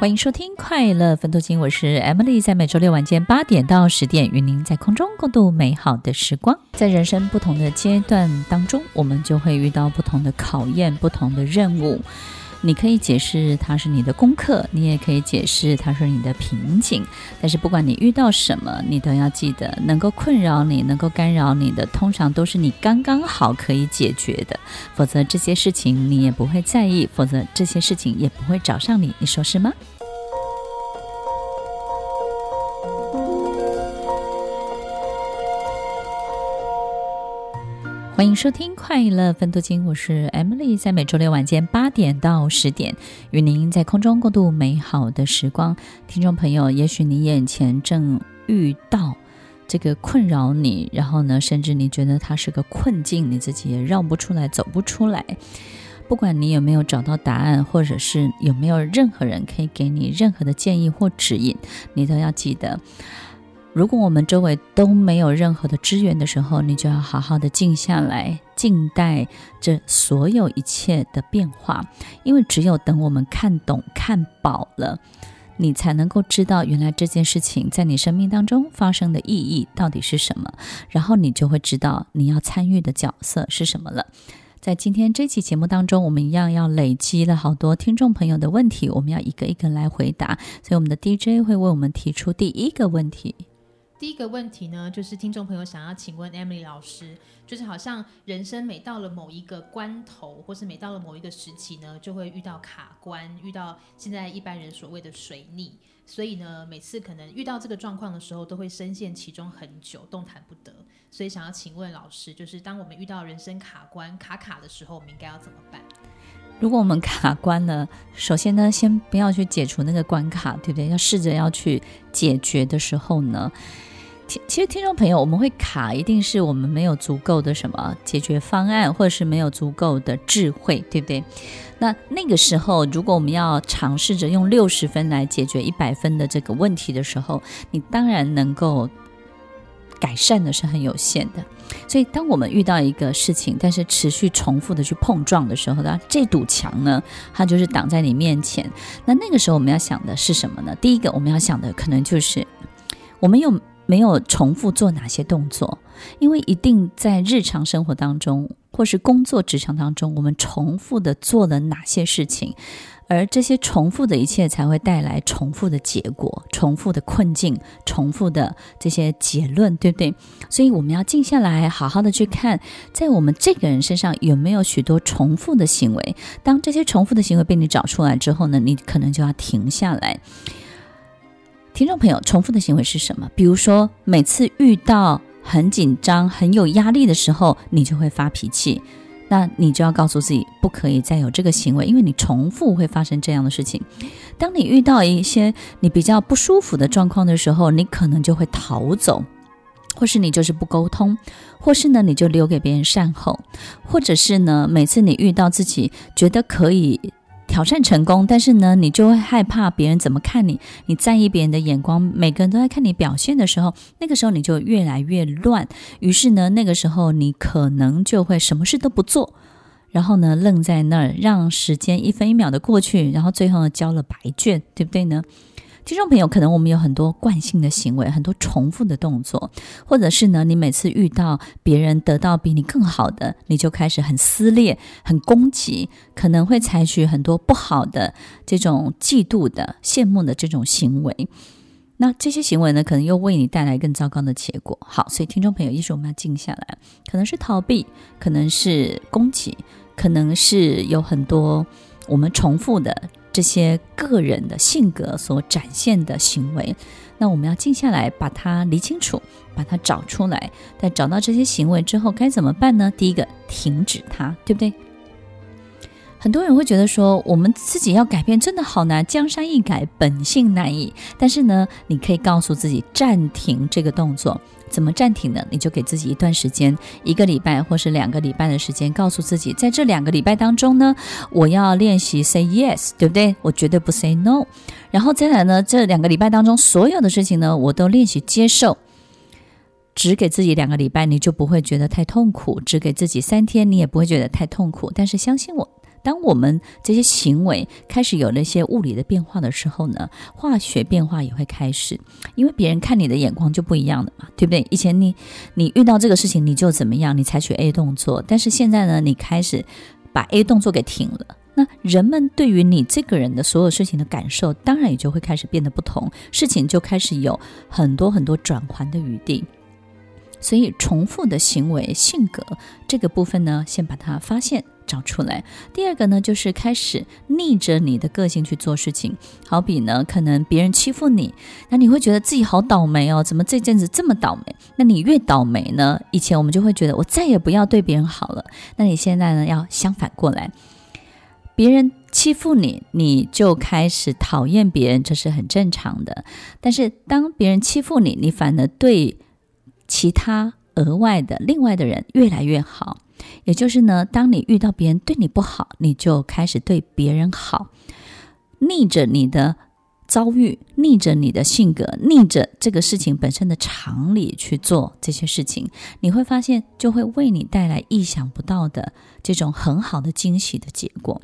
欢迎收听《快乐分多金》，我是 Emily，在每周六晚间八点到十点，与您在空中共度美好的时光。在人生不同的阶段当中，我们就会遇到不同的考验、不同的任务。你可以解释它是你的功课，你也可以解释它是你的瓶颈。但是不管你遇到什么，你都要记得，能够困扰你、能够干扰你的，通常都是你刚刚好可以解决的。否则这些事情你也不会在意，否则这些事情也不会找上你。你说是吗？欢迎收听《快乐分多金》，我是 Emily，在每周六晚间八点到十点，与您在空中共度美好的时光。听众朋友，也许你眼前正遇到这个困扰你，然后呢，甚至你觉得它是个困境，你自己也绕不出来，走不出来。不管你有没有找到答案，或者是有没有任何人可以给你任何的建议或指引，你都要记得。如果我们周围都没有任何的支援的时候，你就要好好的静下来，静待这所有一切的变化。因为只有等我们看懂、看饱了，你才能够知道原来这件事情在你生命当中发生的意义到底是什么，然后你就会知道你要参与的角色是什么了。在今天这期节目当中，我们一样要累积了好多听众朋友的问题，我们要一个一个来回答。所以我们的 DJ 会为我们提出第一个问题。第一个问题呢，就是听众朋友想要请问 Emily 老师，就是好像人生每到了某一个关头，或是每到了某一个时期呢，就会遇到卡关，遇到现在一般人所谓的水逆，所以呢，每次可能遇到这个状况的时候，都会深陷其中很久，动弹不得。所以想要请问老师，就是当我们遇到人生卡关卡卡的时候，我们应该要怎么办？如果我们卡关了，首先呢，先不要去解除那个关卡，对不对？要试着要去解决的时候呢，其实，听众朋友，我们会卡，一定是我们没有足够的什么解决方案，或者是没有足够的智慧，对不对？那那个时候，如果我们要尝试着用六十分来解决一百分的这个问题的时候，你当然能够改善的是很有限的。所以，当我们遇到一个事情，但是持续重复的去碰撞的时候，那这堵墙呢，它就是挡在你面前。那那个时候，我们要想的是什么呢？第一个，我们要想的可能就是我们有。没有重复做哪些动作，因为一定在日常生活当中，或是工作职场当中，我们重复的做了哪些事情，而这些重复的一切才会带来重复的结果、重复的困境、重复的这些结论，对不对？所以我们要静下来，好好的去看，在我们这个人身上有没有许多重复的行为。当这些重复的行为被你找出来之后呢，你可能就要停下来。听众朋友，重复的行为是什么？比如说，每次遇到很紧张、很有压力的时候，你就会发脾气。那你就要告诉自己，不可以再有这个行为，因为你重复会发生这样的事情。当你遇到一些你比较不舒服的状况的时候，你可能就会逃走，或是你就是不沟通，或是呢，你就留给别人善后，或者是呢，每次你遇到自己觉得可以。挑战成功，但是呢，你就会害怕别人怎么看你，你在意别人的眼光，每个人都在看你表现的时候，那个时候你就越来越乱。于是呢，那个时候你可能就会什么事都不做，然后呢，愣在那儿，让时间一分一秒的过去，然后最后呢，交了白卷，对不对呢？听众朋友，可能我们有很多惯性的行为，很多重复的动作，或者是呢，你每次遇到别人得到比你更好的，你就开始很撕裂、很攻击，可能会采取很多不好的这种嫉妒的、羡慕的这种行为。那这些行为呢，可能又为你带来更糟糕的结果。好，所以听众朋友，一是我们要静下来，可能是逃避，可能是攻击，可能是有很多我们重复的。这些个人的性格所展现的行为。那我们要静下来，把它理清楚，把它找出来。在找到这些行为之后，该怎么办呢？第一个，停止它，对不对？很多人会觉得说，我们自己要改变真的好难，江山易改，本性难移。但是呢，你可以告诉自己暂停这个动作。怎么暂停呢？你就给自己一段时间，一个礼拜或是两个礼拜的时间，告诉自己，在这两个礼拜当中呢，我要练习 say yes，对不对？我绝对不 say no。然后再来呢，这两个礼拜当中所有的事情呢，我都练习接受。只给自己两个礼拜，你就不会觉得太痛苦；只给自己三天，你也不会觉得太痛苦。但是相信我。当我们这些行为开始有了一些物理的变化的时候呢，化学变化也会开始，因为别人看你的眼光就不一样了嘛，对不对？以前你你遇到这个事情你就怎么样，你采取 A 动作，但是现在呢，你开始把 A 动作给停了，那人们对于你这个人的所有事情的感受，当然也就会开始变得不同，事情就开始有很多很多转圜的余地。所以，重复的行为、性格这个部分呢，先把它发现、找出来。第二个呢，就是开始逆着你的个性去做事情。好比呢，可能别人欺负你，那你会觉得自己好倒霉哦，怎么这阵子这么倒霉？那你越倒霉呢，以前我们就会觉得我再也不要对别人好了。那你现在呢，要相反过来，别人欺负你，你就开始讨厌别人，这是很正常的。但是当别人欺负你，你反而对。其他额外的另外的人越来越好，也就是呢，当你遇到别人对你不好，你就开始对别人好，逆着你的遭遇，逆着你的性格，逆着这个事情本身的常理去做这些事情，你会发现就会为你带来意想不到的这种很好的惊喜的结果。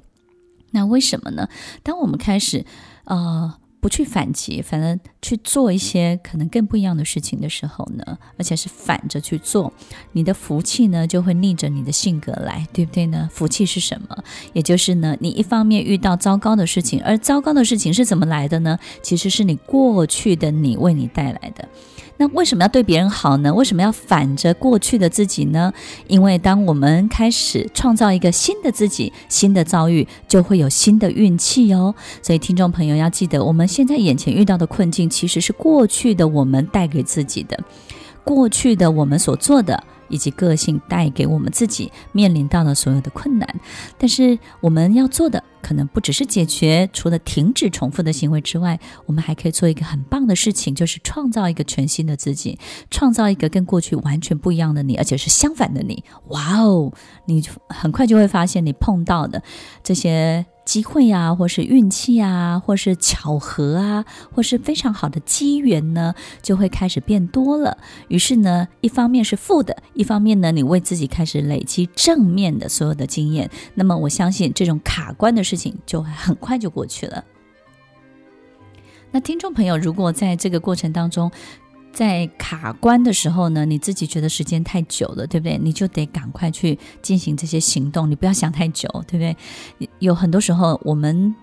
那为什么呢？当我们开始，呃。不去反击，反而去做一些可能更不一样的事情的时候呢，而且是反着去做，你的福气呢就会逆着你的性格来，对不对呢？福气是什么？也就是呢，你一方面遇到糟糕的事情，而糟糕的事情是怎么来的呢？其实是你过去的你为你带来的。那为什么要对别人好呢？为什么要反着过去的自己呢？因为当我们开始创造一个新的自己，新的遭遇，就会有新的运气哦。所以听众朋友要记得，我们现在眼前遇到的困境，其实是过去的我们带给自己的，过去的我们所做的。以及个性带给我们自己面临到的所有的困难，但是我们要做的可能不只是解决，除了停止重复的行为之外，我们还可以做一个很棒的事情，就是创造一个全新的自己，创造一个跟过去完全不一样的你，而且是相反的你。哇哦，你很快就会发现你碰到的这些。机会啊，或是运气啊，或是巧合啊，或是非常好的机缘呢，就会开始变多了。于是呢，一方面是负的，一方面呢，你为自己开始累积正面的所有的经验。那么，我相信这种卡关的事情就很快就过去了。那听众朋友，如果在这个过程当中，在卡关的时候呢，你自己觉得时间太久了，对不对？你就得赶快去进行这些行动，你不要想太久，对不对？有很多时候我们。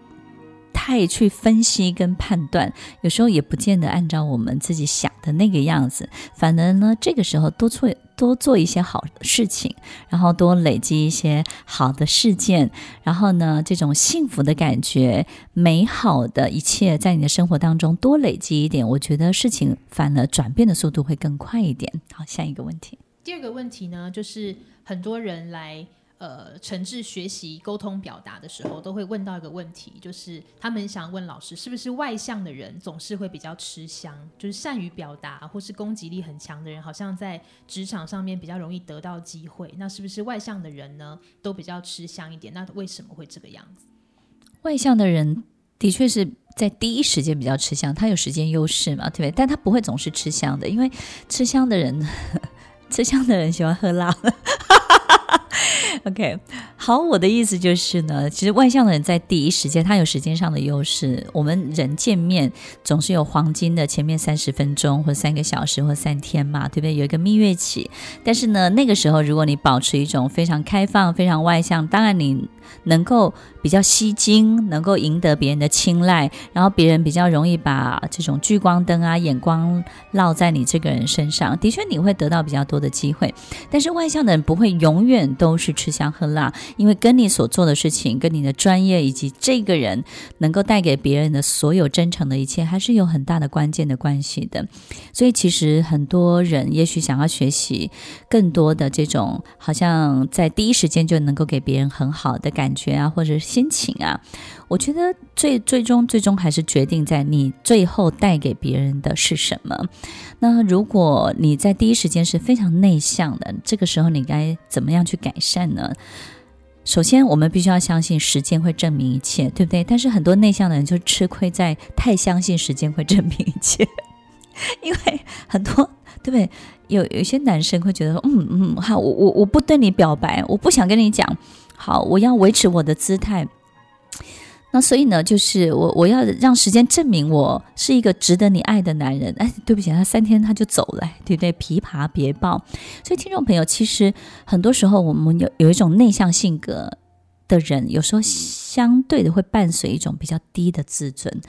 太去分析跟判断，有时候也不见得按照我们自己想的那个样子。反而呢，这个时候多做多做一些好事情，然后多累积一些好的事件，然后呢，这种幸福的感觉、美好的一切，在你的生活当中多累积一点，我觉得事情反而转变的速度会更快一点。好，下一个问题。第二个问题呢，就是很多人来。呃，诚挚学习沟通表达的时候，都会问到一个问题，就是他们想问老师，是不是外向的人总是会比较吃香？就是善于表达或是攻击力很强的人，好像在职场上面比较容易得到机会。那是不是外向的人呢，都比较吃香一点？那为什么会这个样子？外向的人的确是在第一时间比较吃香，他有时间优势嘛，对不对？但他不会总是吃香的，因为吃香的人，吃香的人喜欢喝辣。OK，好，我的意思就是呢，其实外向的人在第一时间，他有时间上的优势。我们人见面总是有黄金的前面三十分钟，或三个小时，或三天嘛，对不对？有一个蜜月期。但是呢，那个时候如果你保持一种非常开放、非常外向，当然你能够比较吸睛，能够赢得别人的青睐，然后别人比较容易把这种聚光灯啊、眼光落在你这个人身上。的确，你会得到比较多的机会。但是外向的人不会永远都是吃香喝辣，因为跟你所做的事情、跟你的专业以及这个人能够带给别人的所有真诚的一切，还是有很大的关键的关系的。所以，其实很多人也许想要学习更多的这种，好像在第一时间就能够给别人很好的感感觉啊，或者心情啊。我觉得最最终最终还是决定在你最后带给别人的是什么。那如果你在第一时间是非常内向的，这个时候你该怎么样去改善呢？首先，我们必须要相信时间会证明一切，对不对？但是很多内向的人就吃亏在太相信时间会证明一切，因为很多对不对？有有些男生会觉得说，嗯嗯，好，我我我不对你表白，我不想跟你讲，好，我要维持我的姿态。那所以呢，就是我我要让时间证明我是一个值得你爱的男人。哎，对不起，他三天他就走了，对不对？琵琶别抱。所以听众朋友，其实很多时候我们有有一种内向性格的人，有时候相对的会伴随一种比较低的自尊。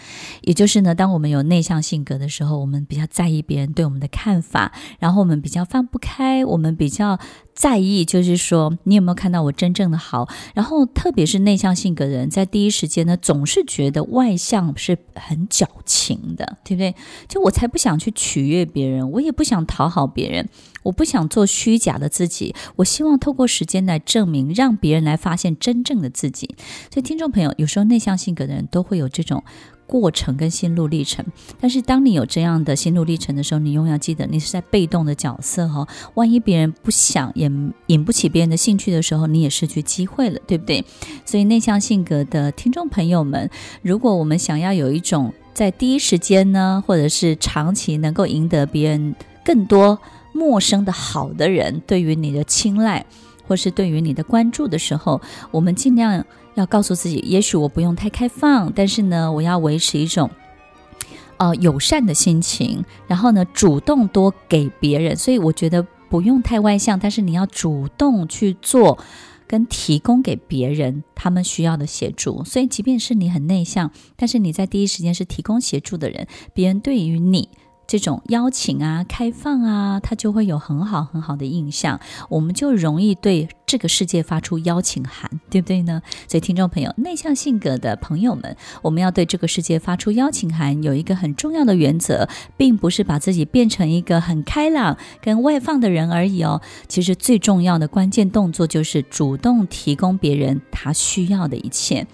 也就是呢，当我们有内向性格的时候，我们比较在意别人对我们的看法，然后我们比较放不开，我们比较。在意就是说，你有没有看到我真正的好？然后，特别是内向性格的人，在第一时间呢，总是觉得外向是很矫情的，对不对？就我才不想去取悦别人，我也不想讨好别人，我不想做虚假的自己。我希望透过时间来证明，让别人来发现真正的自己。所以，听听众朋友，有时候内向性格的人都会有这种。过程跟心路历程，但是当你有这样的心路历程的时候，你永远要记得，你是在被动的角色哈。万一别人不想也引不起别人的兴趣的时候，你也失去机会了，对不对？所以内向性格的听众朋友们，如果我们想要有一种在第一时间呢，或者是长期能够赢得别人更多陌生的好的人对于你的青睐，或是对于你的关注的时候，我们尽量。要告诉自己，也许我不用太开放，但是呢，我要维持一种呃友善的心情，然后呢，主动多给别人。所以我觉得不用太外向，但是你要主动去做跟提供给别人他们需要的协助。所以，即便是你很内向，但是你在第一时间是提供协助的人，别人对于你。这种邀请啊、开放啊，他就会有很好很好的印象，我们就容易对这个世界发出邀请函，对不对呢？所以，听众朋友，内向性格的朋友们，我们要对这个世界发出邀请函，有一个很重要的原则，并不是把自己变成一个很开朗、跟外放的人而已哦。其实，最重要的关键动作就是主动提供别人他需要的一切，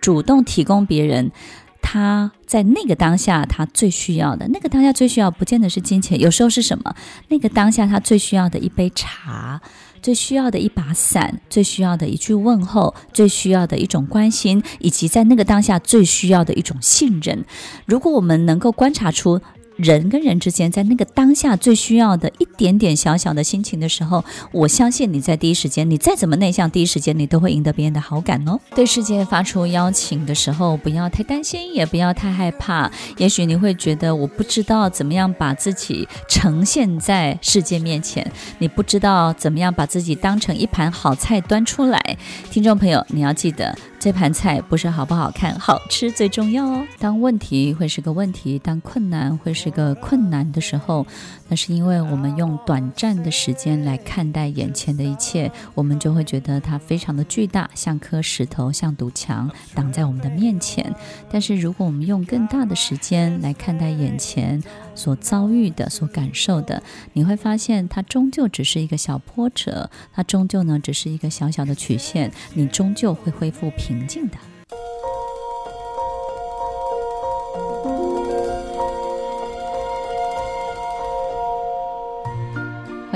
主动提供别人。他在那个当下，他最需要的那个当下最需要，不见得是金钱，有时候是什么？那个当下他最需要的一杯茶，最需要的一把伞，最需要的一句问候，最需要的一种关心，以及在那个当下最需要的一种信任。如果我们能够观察出。人跟人之间，在那个当下最需要的一点点小小的心情的时候，我相信你在第一时间，你再怎么内向，第一时间你都会赢得别人的好感哦。对世界发出邀请的时候，不要太担心，也不要太害怕。也许你会觉得我不知道怎么样把自己呈现在世界面前，你不知道怎么样把自己当成一盘好菜端出来。听众朋友，你要记得。这盘菜不是好不好看，好吃最重要哦。当问题会是个问题，当困难会是个困难的时候，那是因为我们用短暂的时间来看待眼前的一切，我们就会觉得它非常的巨大，像颗石头，像堵墙挡在我们的面前。但是如果我们用更大的时间来看待眼前所遭遇的、所感受的，你会发现它终究只是一个小波折，它终究呢只是一个小小的曲线，你终究会恢复平。静的，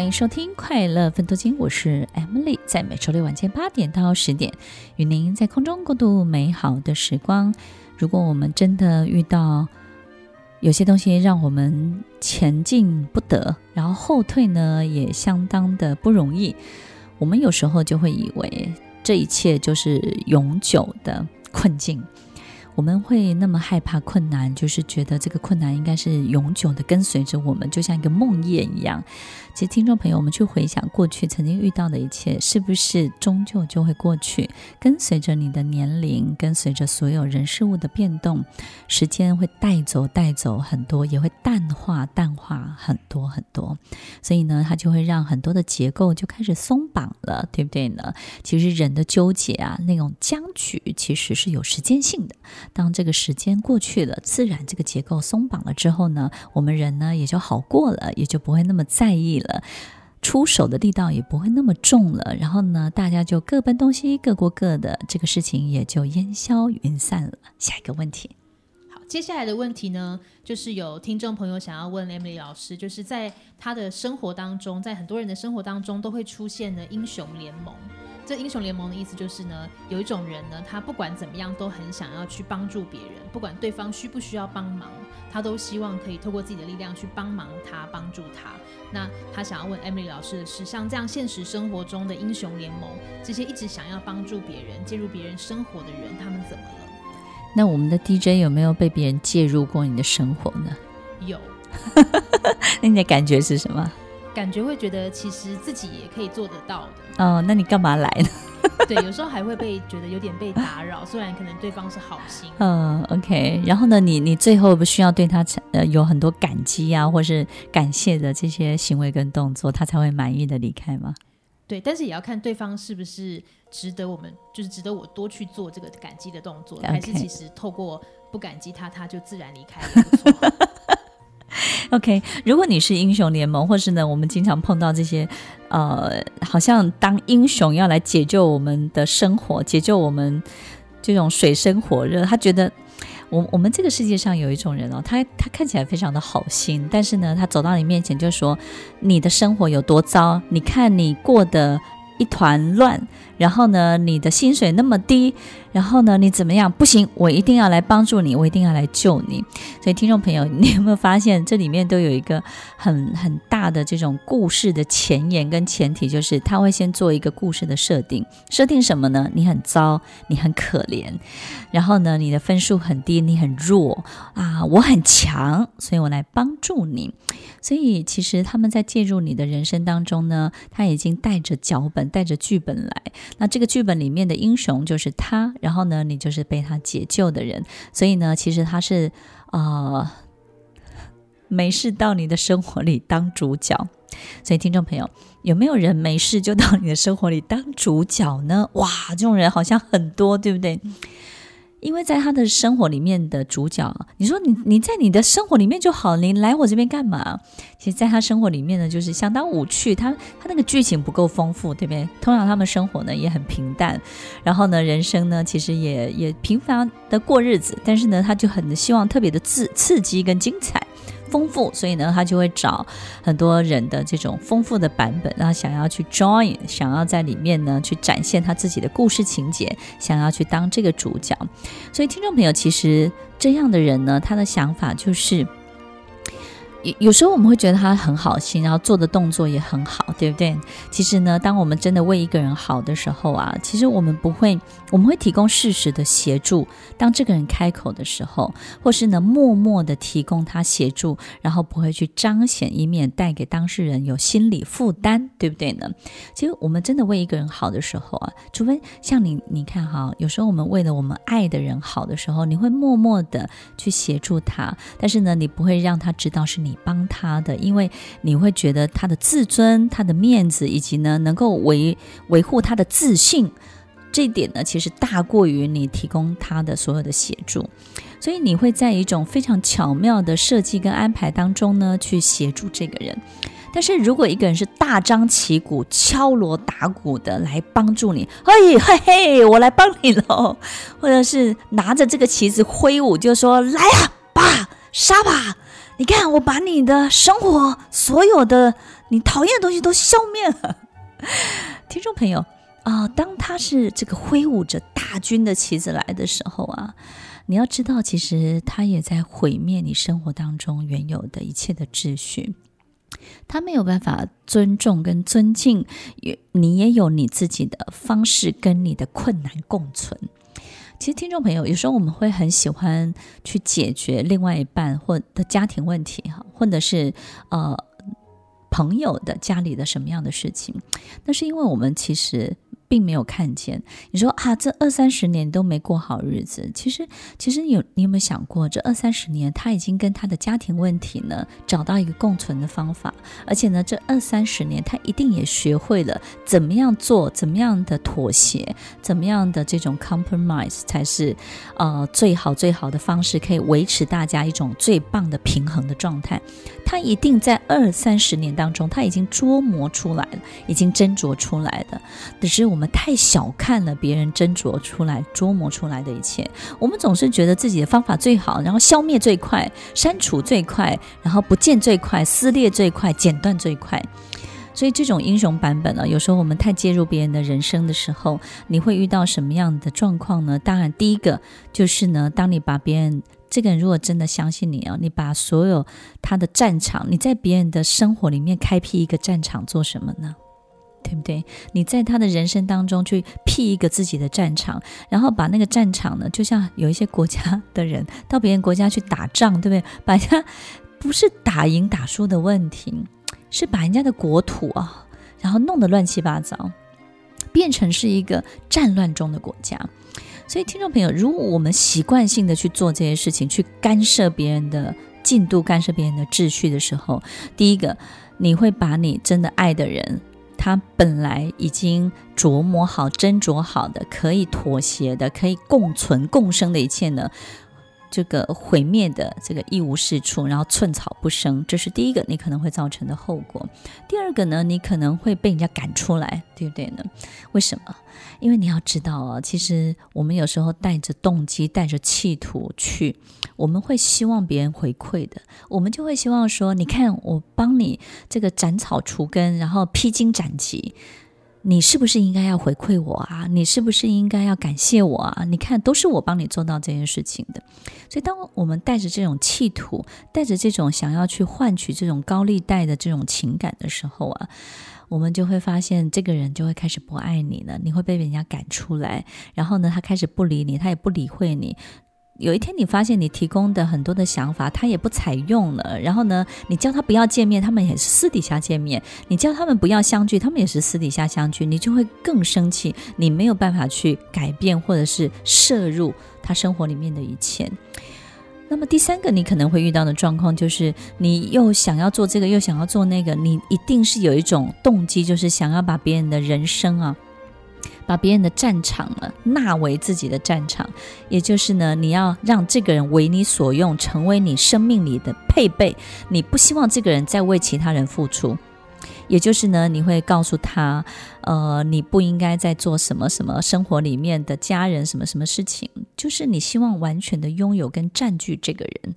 欢迎收听《快乐分多金》，我是 Emily，在每周六晚间八点到十点，与您在空中共度美好的时光。如果我们真的遇到有些东西让我们前进不得，然后后退呢，也相当的不容易，我们有时候就会以为这一切就是永久的。困境，我们会那么害怕困难，就是觉得这个困难应该是永久的跟随着我们，就像一个梦魇一样。其实，听众朋友，我们去回想过去曾经遇到的一切，是不是终究就会过去？跟随着你的年龄，跟随着所有人事物的变动，时间会带走带走很多，也会淡化淡化很多很多。所以呢，它就会让很多的结构就开始松绑了，对不对呢？其实人的纠结啊，那种僵局，其实是有时间性的。当这个时间过去了，自然这个结构松绑了之后呢，我们人呢也就好过了，也就不会那么在意了。出手的力道也不会那么重了，然后呢，大家就各奔东西，各过各的，这个事情也就烟消云散了。下一个问题，好，接下来的问题呢，就是有听众朋友想要问 Emily 老师，就是在他的生活当中，在很多人的生活当中都会出现的英雄联盟。这英雄联盟的意思就是呢，有一种人呢，他不管怎么样都很想要去帮助别人，不管对方需不需要帮忙，他都希望可以透过自己的力量去帮忙他，帮助他。那他想要问 Emily 老师的是，像这样现实生活中的英雄联盟，这些一直想要帮助别人、介入别人生活的人，他们怎么了？那我们的 DJ 有没有被别人介入过你的生活呢？有。那你的感觉是什么？感觉会觉得其实自己也可以做得到的。哦，那你干嘛来呢？对，有时候还会被觉得有点被打扰，虽然可能对方是好心。嗯，OK。然后呢，你你最后不需要对他呃有很多感激啊，或是感谢的这些行为跟动作，他才会满意的离开吗？对，但是也要看对方是不是值得我们，就是值得我多去做这个感激的动作.还是其实透过不感激他，他就自然离开了，不错。OK，如果你是英雄联盟，或是呢，我们经常碰到这些，呃，好像当英雄要来解救我们的生活，解救我们这种水深火热。他觉得，我我们这个世界上有一种人哦，他他看起来非常的好心，但是呢，他走到你面前就说，你的生活有多糟，你看你过得一团乱，然后呢，你的薪水那么低。然后呢，你怎么样？不行，我一定要来帮助你，我一定要来救你。所以，听众朋友，你有没有发现这里面都有一个很很大的这种故事的前言跟前提，就是他会先做一个故事的设定。设定什么呢？你很糟，你很可怜，然后呢，你的分数很低，你很弱啊，我很强，所以我来帮助你。所以，其实他们在介入你的人生当中呢，他已经带着脚本、带着剧本来。那这个剧本里面的英雄就是他。然后呢，你就是被他解救的人，所以呢，其实他是啊、呃，没事到你的生活里当主角。所以听众朋友，有没有人没事就到你的生活里当主角呢？哇，这种人好像很多，对不对？因为在他的生活里面的主角，你说你你在你的生活里面就好，你来我这边干嘛？其实，在他生活里面呢，就是相当无趣，他他那个剧情不够丰富，对不对？通常他们生活呢也很平淡，然后呢，人生呢其实也也平凡的过日子，但是呢，他就很希望特别的刺刺激跟精彩。丰富，所以呢，他就会找很多人的这种丰富的版本，然后想要去 join，想要在里面呢去展现他自己的故事情节，想要去当这个主角。所以，听众朋友，其实这样的人呢，他的想法就是。有有时候我们会觉得他很好心，然后做的动作也很好，对不对？其实呢，当我们真的为一个人好的时候啊，其实我们不会，我们会提供适时的协助。当这个人开口的时候，或是呢，默默的提供他协助，然后不会去彰显，以免带给当事人有心理负担，对不对呢？其实我们真的为一个人好的时候啊，除非像你，你看哈，有时候我们为了我们爱的人好的时候，你会默默的去协助他，但是呢，你不会让他知道是你。帮他的，因为你会觉得他的自尊、他的面子，以及呢能够维维护他的自信，这一点呢，其实大过于你提供他的所有的协助，所以你会在一种非常巧妙的设计跟安排当中呢，去协助这个人。但是如果一个人是大张旗鼓、敲锣打鼓的来帮助你，嘿嘿嘿，我来帮你喽，或者是拿着这个旗子挥舞，就说来啊，吧，杀吧。你看，我把你的生活所有的你讨厌的东西都消灭了。听众朋友啊，当他是这个挥舞着大军的旗子来的时候啊，你要知道，其实他也在毁灭你生活当中原有的一切的秩序。他没有办法尊重跟尊敬，也你也有你自己的方式跟你的困难共存。其实听众朋友，有时候我们会很喜欢去解决另外一半或的家庭问题，哈，或者是呃朋友的家里的什么样的事情，那是因为我们其实。并没有看见你说啊，这二三十年都没过好日子。其实，其实有你有没有想过，这二三十年他已经跟他的家庭问题呢找到一个共存的方法，而且呢，这二三十年他一定也学会了怎么样做，怎么样的妥协，怎么样的这种 compromise 才是呃最好最好的方式，可以维持大家一种最棒的平衡的状态。他一定在二三十年当中，他已经琢磨出来了，已经斟酌出来的，只是我们。我们太小看了别人斟酌出来、琢磨出来的一切。我们总是觉得自己的方法最好，然后消灭最快、删除最快，然后不见最快、撕裂最快、剪断最快。所以这种英雄版本呢，有时候我们太介入别人的人生的时候，你会遇到什么样的状况呢？当然，第一个就是呢，当你把别人这个人如果真的相信你啊，你把所有他的战场，你在别人的生活里面开辟一个战场，做什么呢？对不对？你在他的人生当中去辟一个自己的战场，然后把那个战场呢，就像有一些国家的人到别人国家去打仗，对不对？把人家不是打赢打输的问题，是把人家的国土啊，然后弄得乱七八糟，变成是一个战乱中的国家。所以，听众朋友，如果我们习惯性的去做这些事情，去干涉别人的进度，干涉别人的秩序的时候，第一个，你会把你真的爱的人。他本来已经琢磨好、斟酌好的，可以妥协的、可以共存共生的一切呢，这个毁灭的这个一无是处，然后寸草不生，这是第一个你可能会造成的后果。第二个呢，你可能会被人家赶出来，对不对呢？为什么？因为你要知道啊，其实我们有时候带着动机、带着企图去，我们会希望别人回馈的，我们就会希望说，你看我帮你这个斩草除根，然后披荆斩棘。你是不是应该要回馈我啊？你是不是应该要感谢我啊？你看，都是我帮你做到这件事情的。所以，当我们带着这种企图，带着这种想要去换取这种高利贷的这种情感的时候啊，我们就会发现，这个人就会开始不爱你了。你会被人家赶出来，然后呢，他开始不理你，他也不理会你。有一天，你发现你提供的很多的想法，他也不采用了。然后呢，你叫他不要见面，他们也是私底下见面；你叫他们不要相聚，他们也是私底下相聚。你就会更生气，你没有办法去改变或者是摄入他生活里面的一切。那么第三个，你可能会遇到的状况就是，你又想要做这个，又想要做那个，你一定是有一种动机，就是想要把别人的人生啊。把别人的战场呢纳为自己的战场，也就是呢，你要让这个人为你所用，成为你生命里的配备。你不希望这个人再为其他人付出，也就是呢，你会告诉他，呃，你不应该再做什么什么生活里面的家人什么什么事情，就是你希望完全的拥有跟占据这个人。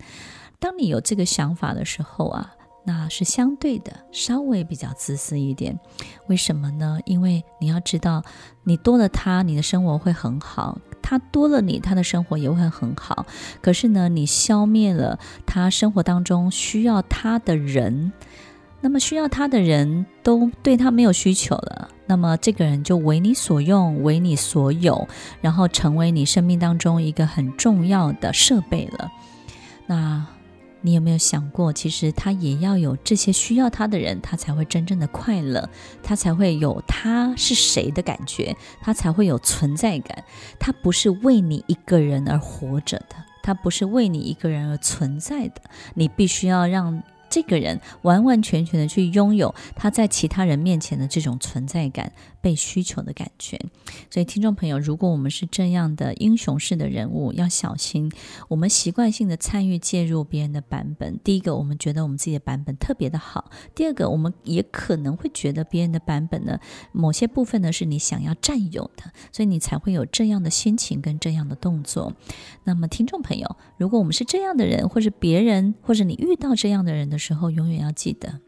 当你有这个想法的时候啊。那是相对的，稍微比较自私一点。为什么呢？因为你要知道，你多了他，你的生活会很好；他多了你，他的生活也会很好。可是呢，你消灭了他生活当中需要他的人，那么需要他的人都对他没有需求了，那么这个人就为你所用，为你所有，然后成为你生命当中一个很重要的设备了。那。你有没有想过，其实他也要有这些需要他的人，他才会真正的快乐，他才会有他是谁的感觉，他才会有存在感。他不是为你一个人而活着的，他不是为你一个人而存在的。你必须要让。这个人完完全全的去拥有他在其他人面前的这种存在感、被需求的感觉。所以，听众朋友，如果我们是这样的英雄式的人物，要小心。我们习惯性的参与介入别人的版本，第一个，我们觉得我们自己的版本特别的好；第二个，我们也可能会觉得别人的版本呢，某些部分呢是你想要占有的，所以你才会有这样的心情跟这样的动作。那么，听众朋友，如果我们是这样的人，或者别人，或者你遇到这样的人的，时候永远要记得，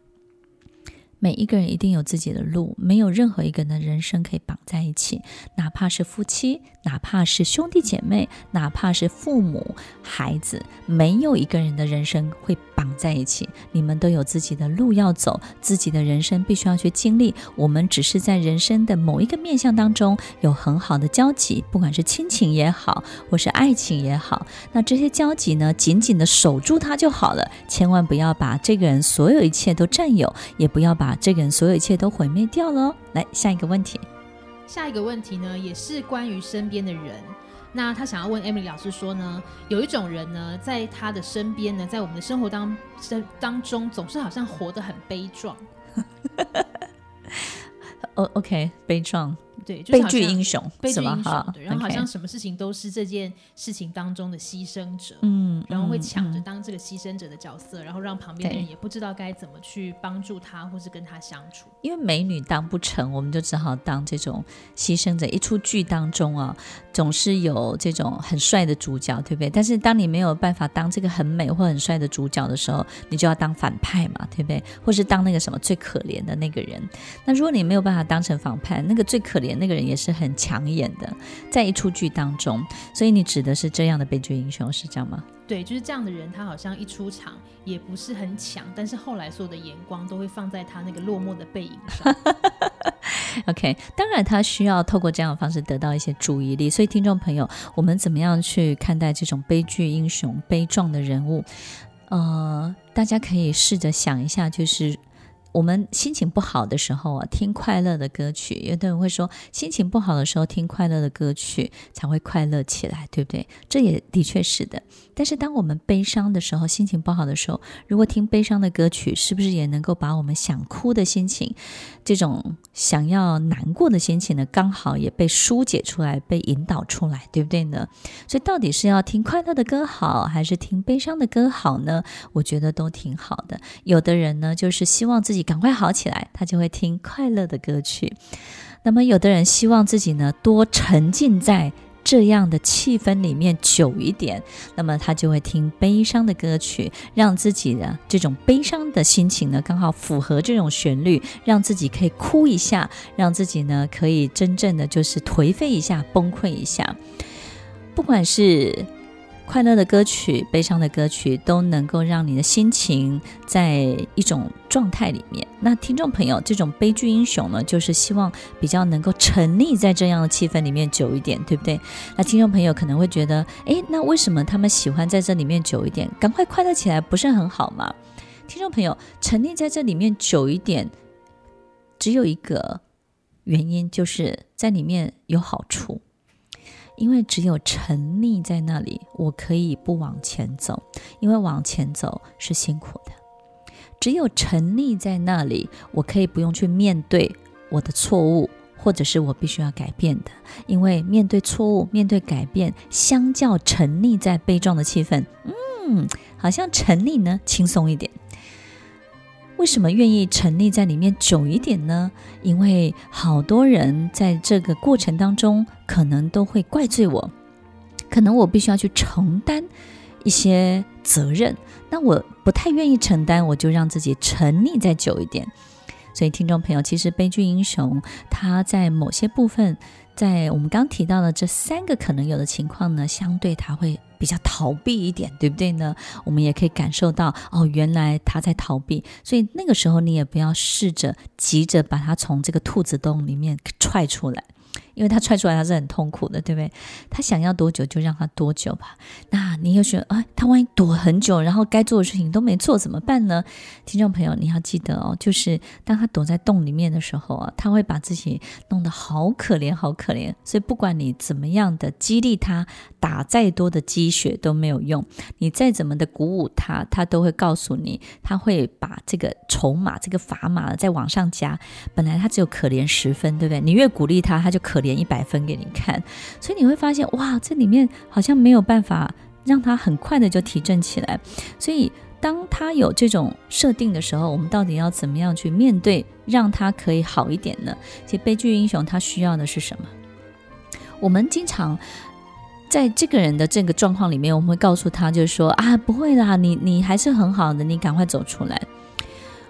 每一个人一定有自己的路，没有任何一个人的人生可以绑在一起，哪怕是夫妻，哪怕是兄弟姐妹，哪怕是父母、孩子，没有一个人的人生会绑在一起。你们都有自己的路要走，自己的人生必须要去经历。我们只是在人生的某一个面向当中有很好的交集，不管是亲情也好，或是爱情也好，那这些交集呢，紧紧的守住它就好了，千万不要把这个人所有一切都占有，也不要把。把这个人所有一切都毁灭掉了。来，下一个问题。下一个问题呢，也是关于身边的人。那他想要问 Emily 老师说呢，有一种人呢，在他的身边呢，在我们的生活当生当中，总是好像活得很悲壮。哦，OK，悲壮。对，就是、悲剧英雄，悲剧英雄，对，然后好像什么事情都是这件事情当中的牺牲者，嗯，然后会抢着当这个牺牲者的角色，嗯、然后让旁边的人也不知道该怎么去帮助他，或是跟他相处。因为美女当不成，我们就只好当这种牺牲者。一出剧当中啊，总是有这种很帅的主角，对不对？但是当你没有办法当这个很美或很帅的主角的时候，你就要当反派嘛，对不对？或是当那个什么最可怜的那个人。那如果你没有办法当成反派，那个最可怜。那个人也是很抢眼的，在一出剧当中，所以你指的是这样的悲剧英雄是这样吗？对，就是这样的人，他好像一出场也不是很抢，但是后来所有的眼光都会放在他那个落寞的背影上。OK，当然他需要透过这样的方式得到一些注意力，所以听众朋友，我们怎么样去看待这种悲剧英雄、悲壮的人物？呃，大家可以试着想一下，就是。我们心情不好的时候啊，听快乐的歌曲。有的人会说，心情不好的时候听快乐的歌曲才会快乐起来，对不对？这也的确是的。但是当我们悲伤的时候，心情不好的时候，如果听悲伤的歌曲，是不是也能够把我们想哭的心情，这种想要难过的心情呢，刚好也被疏解出来，被引导出来，对不对呢？所以到底是要听快乐的歌好，还是听悲伤的歌好呢？我觉得都挺好的。有的人呢，就是希望自己。赶快好起来，他就会听快乐的歌曲。那么，有的人希望自己呢，多沉浸在这样的气氛里面久一点，那么他就会听悲伤的歌曲，让自己的这种悲伤的心情呢，刚好符合这种旋律，让自己可以哭一下，让自己呢可以真正的就是颓废一下、崩溃一下，不管是。快乐的歌曲、悲伤的歌曲都能够让你的心情在一种状态里面。那听众朋友，这种悲剧英雄呢，就是希望比较能够沉溺在这样的气氛里面久一点，对不对？那听众朋友可能会觉得，诶，那为什么他们喜欢在这里面久一点？赶快快乐起来不是很好吗？听众朋友，沉溺在这里面久一点，只有一个原因，就是在里面有好处。因为只有沉溺在那里，我可以不往前走，因为往前走是辛苦的。只有沉溺在那里，我可以不用去面对我的错误，或者是我必须要改变的。因为面对错误、面对改变，相较沉溺在悲壮的气氛，嗯，好像沉溺呢轻松一点。为什么愿意沉溺在里面久一点呢？因为好多人在这个过程当中，可能都会怪罪我，可能我必须要去承担一些责任。那我不太愿意承担，我就让自己沉溺再久一点。所以，听众朋友，其实悲剧英雄他在某些部分，在我们刚提到的这三个可能有的情况呢，相对他会。比较逃避一点，对不对呢？我们也可以感受到，哦，原来他在逃避，所以那个时候你也不要试着急着把他从这个兔子洞里面踹出来。因为他踹出来，他是很痛苦的，对不对？他想要多久就让他多久吧。那你又觉得，哎，他万一躲很久，然后该做的事情都没做，怎么办呢？听众朋友，你要记得哦，就是当他躲在洞里面的时候啊，他会把自己弄得好可怜，好可怜。所以不管你怎么样的激励他，打再多的鸡血都没有用。你再怎么的鼓舞他，他都会告诉你，他会把这个筹码、这个砝码再往上加。本来他只有可怜十分，对不对？你越鼓励他，他就可怜。连一百分给你看，所以你会发现，哇，这里面好像没有办法让他很快的就提振起来。所以，当他有这种设定的时候，我们到底要怎么样去面对，让他可以好一点呢？其实，悲剧英雄他需要的是什么？我们经常在这个人的这个状况里面，我们会告诉他，就是说啊，不会啦，你你还是很好的，你赶快走出来。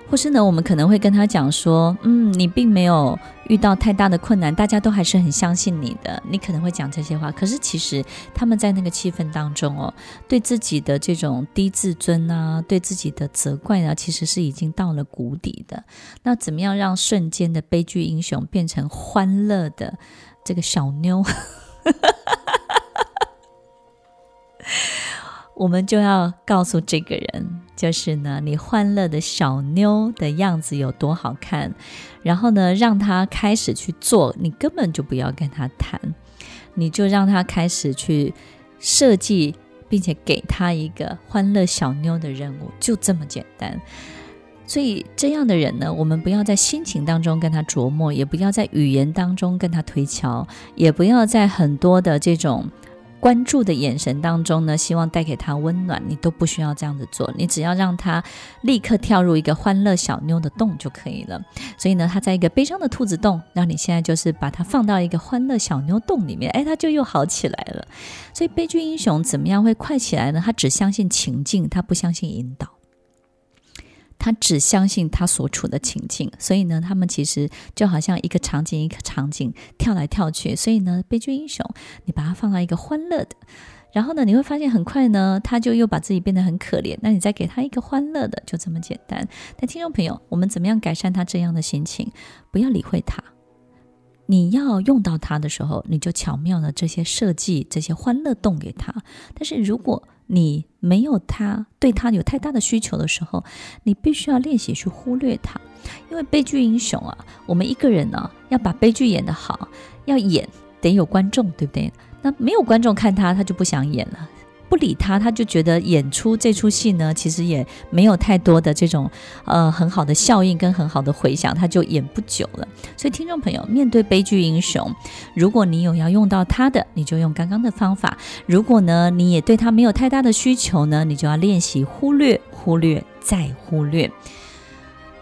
或是呢，我们可能会跟他讲说，嗯，你并没有遇到太大的困难，大家都还是很相信你的。你可能会讲这些话，可是其实他们在那个气氛当中哦，对自己的这种低自尊啊，对自己的责怪啊，其实是已经到了谷底的。那怎么样让瞬间的悲剧英雄变成欢乐的这个小妞？我们就要告诉这个人，就是呢，你欢乐的小妞的样子有多好看，然后呢，让他开始去做，你根本就不要跟他谈，你就让他开始去设计，并且给他一个欢乐小妞的任务，就这么简单。所以这样的人呢，我们不要在心情当中跟他琢磨，也不要在语言当中跟他推敲，也不要在很多的这种。关注的眼神当中呢，希望带给他温暖，你都不需要这样子做，你只要让他立刻跳入一个欢乐小妞的洞就可以了。所以呢，他在一个悲伤的兔子洞，那你现在就是把它放到一个欢乐小妞洞里面，哎，他就又好起来了。所以悲剧英雄怎么样会快起来呢？他只相信情境，他不相信引导。他只相信他所处的情境，所以呢，他们其实就好像一个场景一个场景跳来跳去。所以呢，悲剧英雄，你把它放到一个欢乐的，然后呢，你会发现很快呢，他就又把自己变得很可怜。那你再给他一个欢乐的，就这么简单。但听众朋友，我们怎么样改善他这样的心情？不要理会他。你要用到他的时候，你就巧妙的这些设计这些欢乐洞给他。但是如果你没有他对他有太大的需求的时候，你必须要练习去忽略他，因为悲剧英雄啊，我们一个人呢、要把悲剧演得好，要演得有观众，对不对？那没有观众看他，他就不想演了。不理他，他就觉得演出这出戏呢，其实也没有太多的这种呃很好的效应跟很好的回响，他就演不久了。所以，听众朋友，面对悲剧英雄，如果你有要用到他的，你就用刚刚的方法；如果呢，你也对他没有太大的需求呢，你就要练习忽略、忽略再忽略。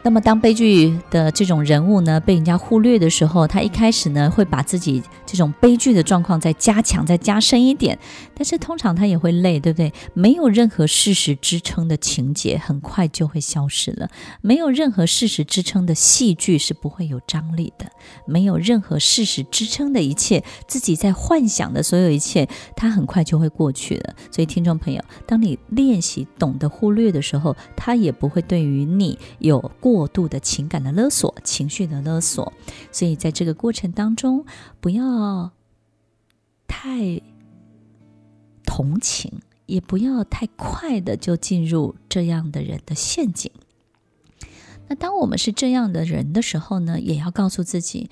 那么，当悲剧的。这种人物呢，被人家忽略的。时候，他一开始呢会把自己这种悲剧的。状况再加强、再加深一点，但是通常他也会累，对不对？没有任何事实支撑的情节，很快就会消失了；没有任何事实支撑的戏剧是不会有张力的；没有任何事实支撑的一切，自己在幻想的。所有一切，他很快就会过去了。所以，听众朋友，当你练习懂得忽略的。时候，他也不会对于你有过。过度的情感的勒索，情绪的勒索，所以在这个过程当中，不要太同情，也不要太快的就进入这样的人的陷阱。那当我们是这样的人的时候呢，也要告诉自己。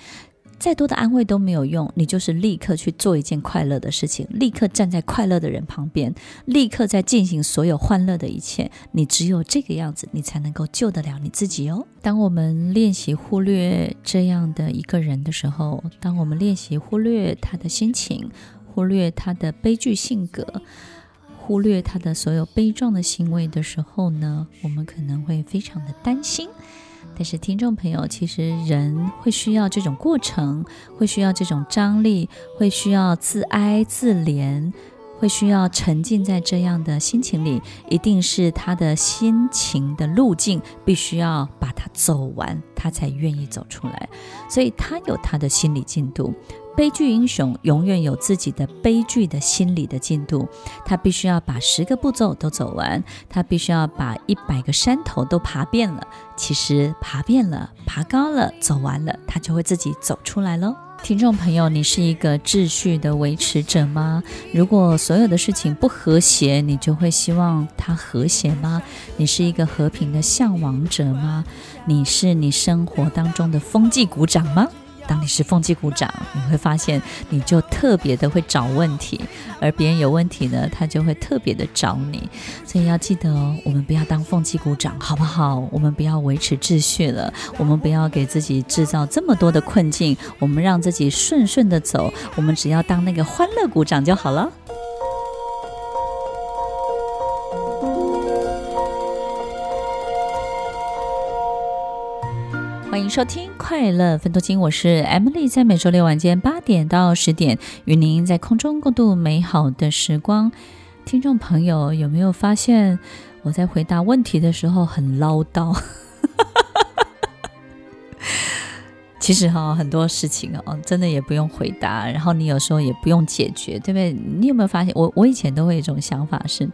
再多的安慰都没有用，你就是立刻去做一件快乐的事情，立刻站在快乐的人旁边，立刻在进行所有欢乐的一切。你只有这个样子，你才能够救得了你自己哦。当我们练习忽略这样的一个人的时候，当我们练习忽略他的心情，忽略他的悲剧性格，忽略他的所有悲壮的行为的时候呢，我们可能会非常的担心。但是，听众朋友，其实人会需要这种过程，会需要这种张力，会需要自哀自怜，会需要沉浸在这样的心情里，一定是他的心情的路径，必须要把它走完，他才愿意走出来。所以，他有他的心理进度。悲剧英雄永远有自己的悲剧的心理的进度，他必须要把十个步骤都走完，他必须要把一百个山头都爬遍了。其实爬遍了，爬高了，走完了，他就会自己走出来喽。听众朋友，你是一个秩序的维持者吗？如果所有的事情不和谐，你就会希望它和谐吗？你是一个和平的向往者吗？你是你生活当中的风纪鼓掌吗？当你是风纪股长，你会发现你就特别的会找问题，而别人有问题呢，他就会特别的找你。所以要记得哦，我们不要当风纪股长，好不好？我们不要维持秩序了，我们不要给自己制造这么多的困境，我们让自己顺顺的走，我们只要当那个欢乐鼓掌就好了。迎收听《快乐分多金》，我是 Emily，在每周六晚间八点到十点，与您在空中共度美好的时光。听众朋友，有没有发现我在回答问题的时候很唠叨？其实哈，很多事情哦，真的也不用回答，然后你有时候也不用解决，对不对？你有没有发现，我我以前都会有一种想法是，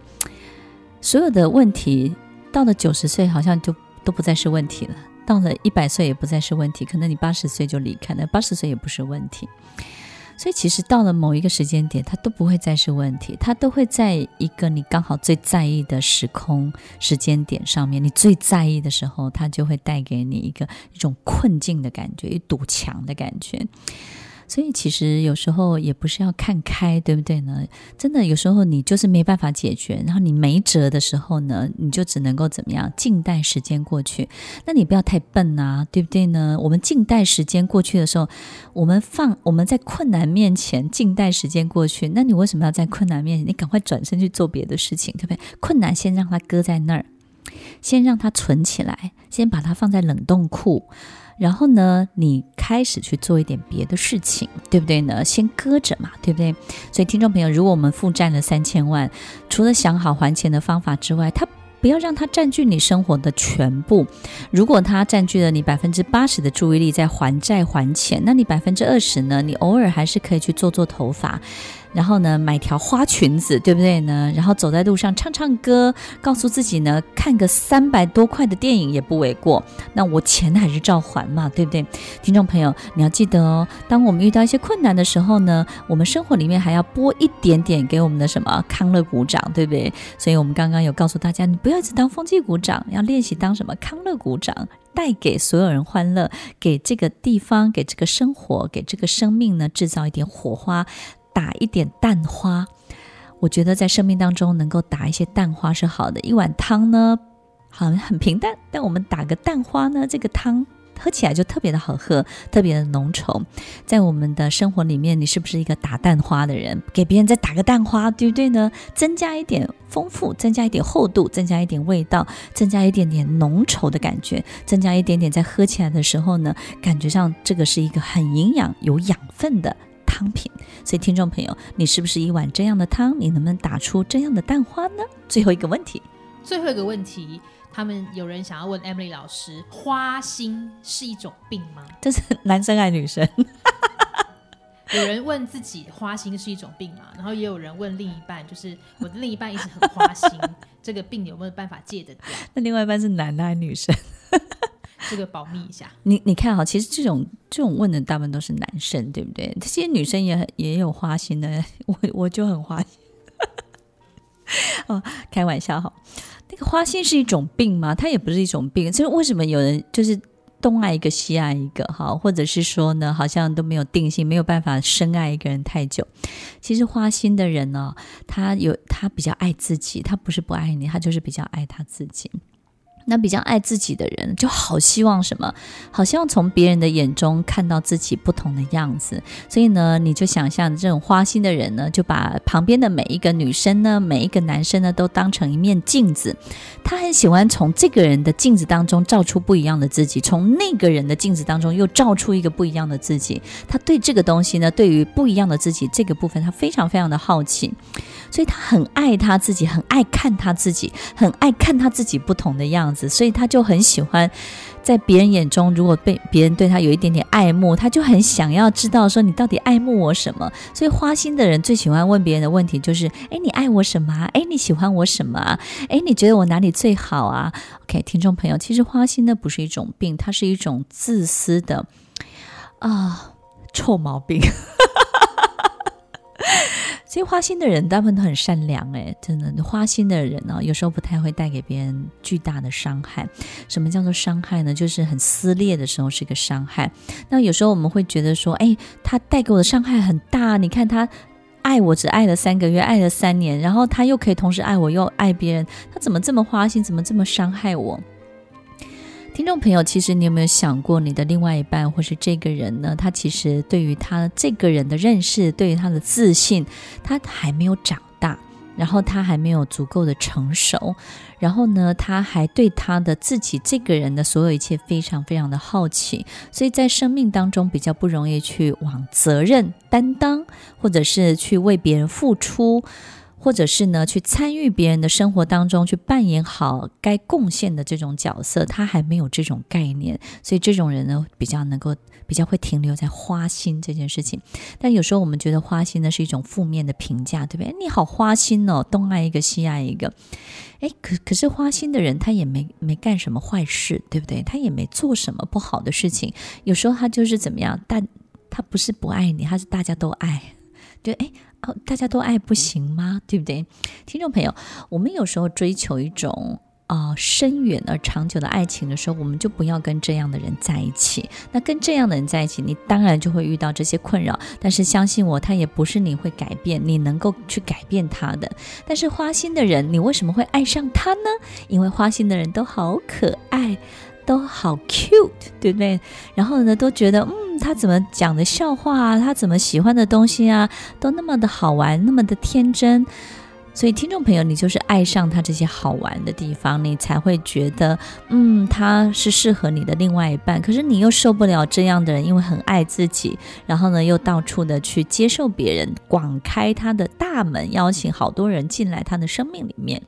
所有的问题到了九十岁好像就都不再是问题了，到了一百岁也不再是问题，可能你八十岁就离开了，八十岁也不是问题。所以其实到了某一个时间点，它都不会再是问题，它都会在一个你刚好最在意的时空时间点上面，你最在意的时候，它就会带给你一个一种困境的感觉，一堵墙的感觉。所以其实有时候也不是要看开，对不对呢？真的有时候你就是没办法解决，然后你没辙的时候呢，你就只能够怎么样？静待时间过去。那你不要太笨啊，对不对呢？我们静待时间过去的时候，我们放我们在困难面前静待时间过去，那你为什么要在困难面前？你赶快转身去做别的事情，对不对？困难先让它搁在那儿，先让它存起来，先把它放在冷冻库。然后呢，你开始去做一点别的事情，对不对呢？先搁着嘛，对不对？所以，听众朋友，如果我们负债了三千万，除了想好还钱的方法之外，它不要让它占据你生活的全部。如果它占据了你百分之八十的注意力在还债还钱，那你百分之二十呢？你偶尔还是可以去做做头发。然后呢，买条花裙子，对不对呢？然后走在路上唱唱歌，告诉自己呢，看个三百多块的电影也不为过。那我钱还是照还嘛，对不对？听众朋友，你要记得哦，当我们遇到一些困难的时候呢，我们生活里面还要拨一点点给我们的什么康乐鼓掌，对不对？所以我们刚刚有告诉大家，你不要一直当风纪股长，要练习当什么康乐鼓掌，带给所有人欢乐，给这个地方，给这个生活，给这个生命呢，制造一点火花。打一点蛋花，我觉得在生命当中能够打一些蛋花是好的。一碗汤呢，好像很平淡，但我们打个蛋花呢，这个汤喝起来就特别的好喝，特别的浓稠。在我们的生活里面，你是不是一个打蛋花的人？给别人再打个蛋花，对不对呢？增加一点丰富，增加一点厚度，增加一点味道，增加一点点浓稠的感觉，增加一点点在喝起来的时候呢，感觉上这个是一个很营养、有养分的。汤品，所以听众朋友，你是不是一碗这样的汤？你能不能打出这样的蛋花呢？最后一个问题，最后一个问题，他们有人想要问 Emily 老师：花心是一种病吗？这是男生还是女生？有人问自己花心是一种病吗？然后也有人问另一半，就是我的另一半一直很花心，这个病有没有办法戒得掉？那另外一半是男的还是女生？这个保密一下。你你看哈，其实这种这种问的大部分都是男生，对不对？这些女生也很也有花心的，我我就很花心。哦，开玩笑哈。那个花心是一种病吗？它也不是一种病。就是为什么有人就是东爱一个西爱一个哈，或者是说呢，好像都没有定性，没有办法深爱一个人太久。其实花心的人呢，他有他比较爱自己，他不是不爱你，他就是比较爱他自己。那比较爱自己的人，就好希望什么？好希望从别人的眼中看到自己不同的样子。所以呢，你就想象这种花心的人呢，就把旁边的每一个女生呢，每一个男生呢，都当成一面镜子。他很喜欢从这个人的镜子当中照出不一样的自己，从那个人的镜子当中又照出一个不一样的自己。他对这个东西呢，对于不一样的自己这个部分，他非常非常的好奇。所以他很爱他自己，很爱看他自己，很爱看他自己不同的样子。所以他就很喜欢，在别人眼中，如果被别人对他有一点点爱慕，他就很想要知道说，你到底爱慕我什么。所以花心的人最喜欢问别人的问题就是：哎，你爱我什么啊？哎，你喜欢我什么啊？哎，你觉得我哪里最好啊？OK，听众朋友，其实花心呢不是一种病，它是一种自私的啊臭毛病。所以花心的人大部分都很善良，诶，真的，花心的人呢，有时候不太会带给别人巨大的伤害。什么叫做伤害呢？就是很撕裂的时候是一个伤害。那有时候我们会觉得说，诶，他带给我的伤害很大。你看他爱我只爱了三个月，爱了三年，然后他又可以同时爱我又爱别人，他怎么这么花心？怎么这么伤害我？听众朋友，其实你有没有想过，你的另外一半或是这个人呢？他其实对于他这个人的认识，对于他的自信，他还没有长大，然后他还没有足够的成熟，然后呢，他还对他的自己这个人的所有一切非常非常的好奇，所以在生命当中比较不容易去往责任担当，或者是去为别人付出。或者是呢，去参与别人的生活当中，去扮演好该贡献的这种角色，他还没有这种概念，所以这种人呢，比较能够比较会停留在花心这件事情。但有时候我们觉得花心呢是一种负面的评价，对不对？你好花心哦，东爱一个西爱一个。诶，可可是花心的人他也没没干什么坏事，对不对？他也没做什么不好的事情。有时候他就是怎么样，但他不是不爱你，他是大家都爱。对，诶。哦，大家都爱不行吗？对不对？听众朋友，我们有时候追求一种啊、深远而长久的爱情的时候，我们就不要跟这样的人在一起。那跟这样的人在一起，你当然就会遇到这些困扰。但是相信我，他也不是你会改变，你能够去改变他的。但是花心的人，你为什么会爱上他呢？因为花心的人都好可爱。都好 cute，对不对？然后呢，都觉得嗯，他怎么讲的笑话啊，他怎么喜欢的东西啊，都那么的好玩，那么的天真。所以，听众朋友，你就是爱上他这些好玩的地方，你才会觉得嗯，他是适合你的另外一半。可是你又受不了这样的人，因为很爱自己，然后呢，又到处的去接受别人，广开他的大门，邀请好多人进来他的生命里面。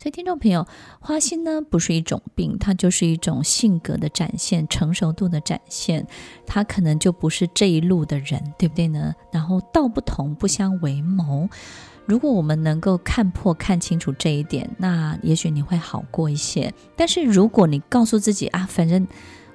所以，听众朋友，花心呢不是一种病，它就是一种性格的展现，成熟度的展现。他可能就不是这一路的人，对不对呢？然后道不同不相为谋。如果我们能够看破、看清楚这一点，那也许你会好过一些。但是如果你告诉自己啊，反正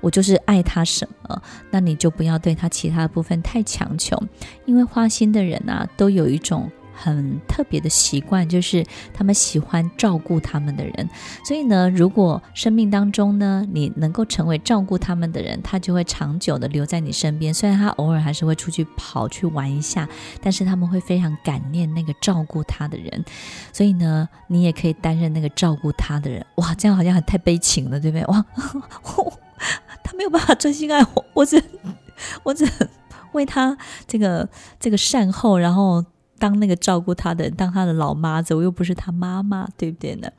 我就是爱他什么，那你就不要对他其他的部分太强求，因为花心的人啊，都有一种。很特别的习惯，就是他们喜欢照顾他们的人。所以呢，如果生命当中呢，你能够成为照顾他们的人，他就会长久的留在你身边。虽然他偶尔还是会出去跑去玩一下，但是他们会非常感念那个照顾他的人。所以呢，你也可以担任那个照顾他的人。哇，这样好像很太悲情了，对不对？哇，他没有办法专心爱我，我只我只为他这个这个善后，然后。当那个照顾他的，当他的老妈子，我又不是他妈妈，对不对呢？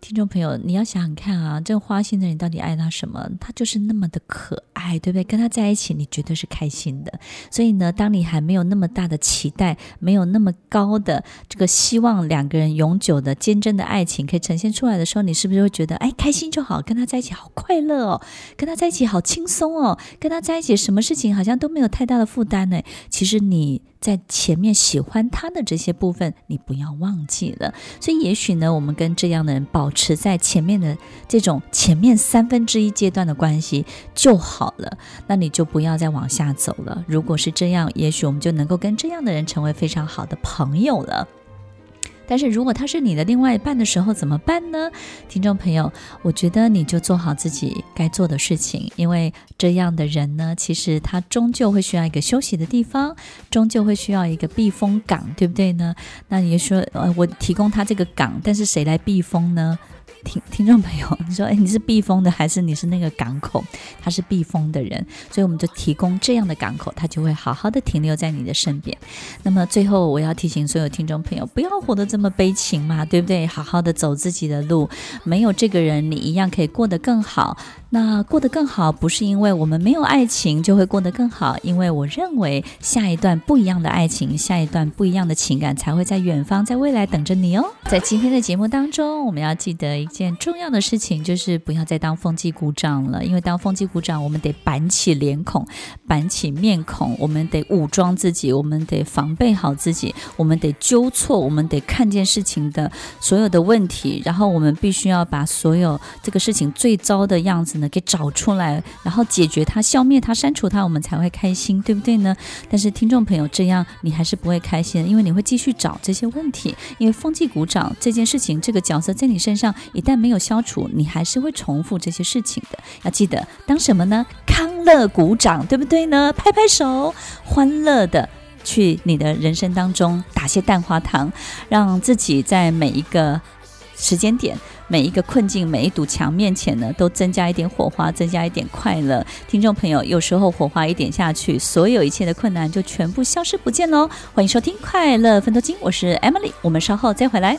听众朋友，你要想想看啊，这个花心的人到底爱他什么？他就是那么的可爱，对不对？跟他在一起，你绝对是开心的。所以呢，当你还没有那么大的期待，没有那么高的这个希望，两个人永久的坚贞的爱情可以呈现出来的时候，你是不是会觉得，哎，开心就好，跟他在一起好快乐哦，跟他在一起好轻松哦，跟他在一起什么事情好像都没有太大的负担呢？其实你。在前面喜欢他的这些部分，你不要忘记了。所以，也许呢，我们跟这样的人保持在前面的这种前面三分之一阶段的关系就好了。那你就不要再往下走了。如果是这样，也许我们就能够跟这样的人成为非常好的朋友了。但是如果他是你的另外一半的时候怎么办呢？听众朋友，我觉得你就做好自己该做的事情，因为这样的人呢，其实他终究会需要一个休息的地方，终究会需要一个避风港，对不对呢？那你说，呃，我提供他这个港，但是谁来避风呢？听听众朋友，你说，哎，你是避风的，还是你是那个港口？他是避风的人，所以我们就提供这样的港口，他就会好好的停留在你的身边。那么最后，我要提醒所有听众朋友，不要活得这么悲情嘛，对不对？好好的走自己的路，没有这个人，你一样可以过得更好。那过得更好，不是因为我们没有爱情就会过得更好，因为我认为下一段不一样的爱情，下一段不一样的情感才会在远方，在未来等着你哦。在今天的节目当中，我们要记得件重要的事情，就是不要再当风纪鼓掌了，因为当风纪鼓掌，我们得板起脸孔，板起面孔，我们得武装自己，我们得防备好自己，我们得纠错，我们得看见事情的所有的问题，然后我们必须要把所有这个事情最糟的样子呢。给找出来，然后解决它、消灭它、删除它，我们才会开心，对不对呢？但是听众朋友，这样你还是不会开心，因为你会继续找这些问题。因为风纪鼓掌这件事情，这个角色在你身上一旦没有消除，你还是会重复这些事情的。要记得当什么呢？康乐鼓掌，对不对呢？拍拍手，欢乐的去你的人生当中打些蛋花糖，让自己在每一个时间点。每一个困境，每一堵墙面前呢，都增加一点火花，增加一点快乐。听众朋友，有时候火花一点下去，所有一切的困难就全部消失不见喽。欢迎收听《快乐分多金》，我是 Emily，我们稍后再回来。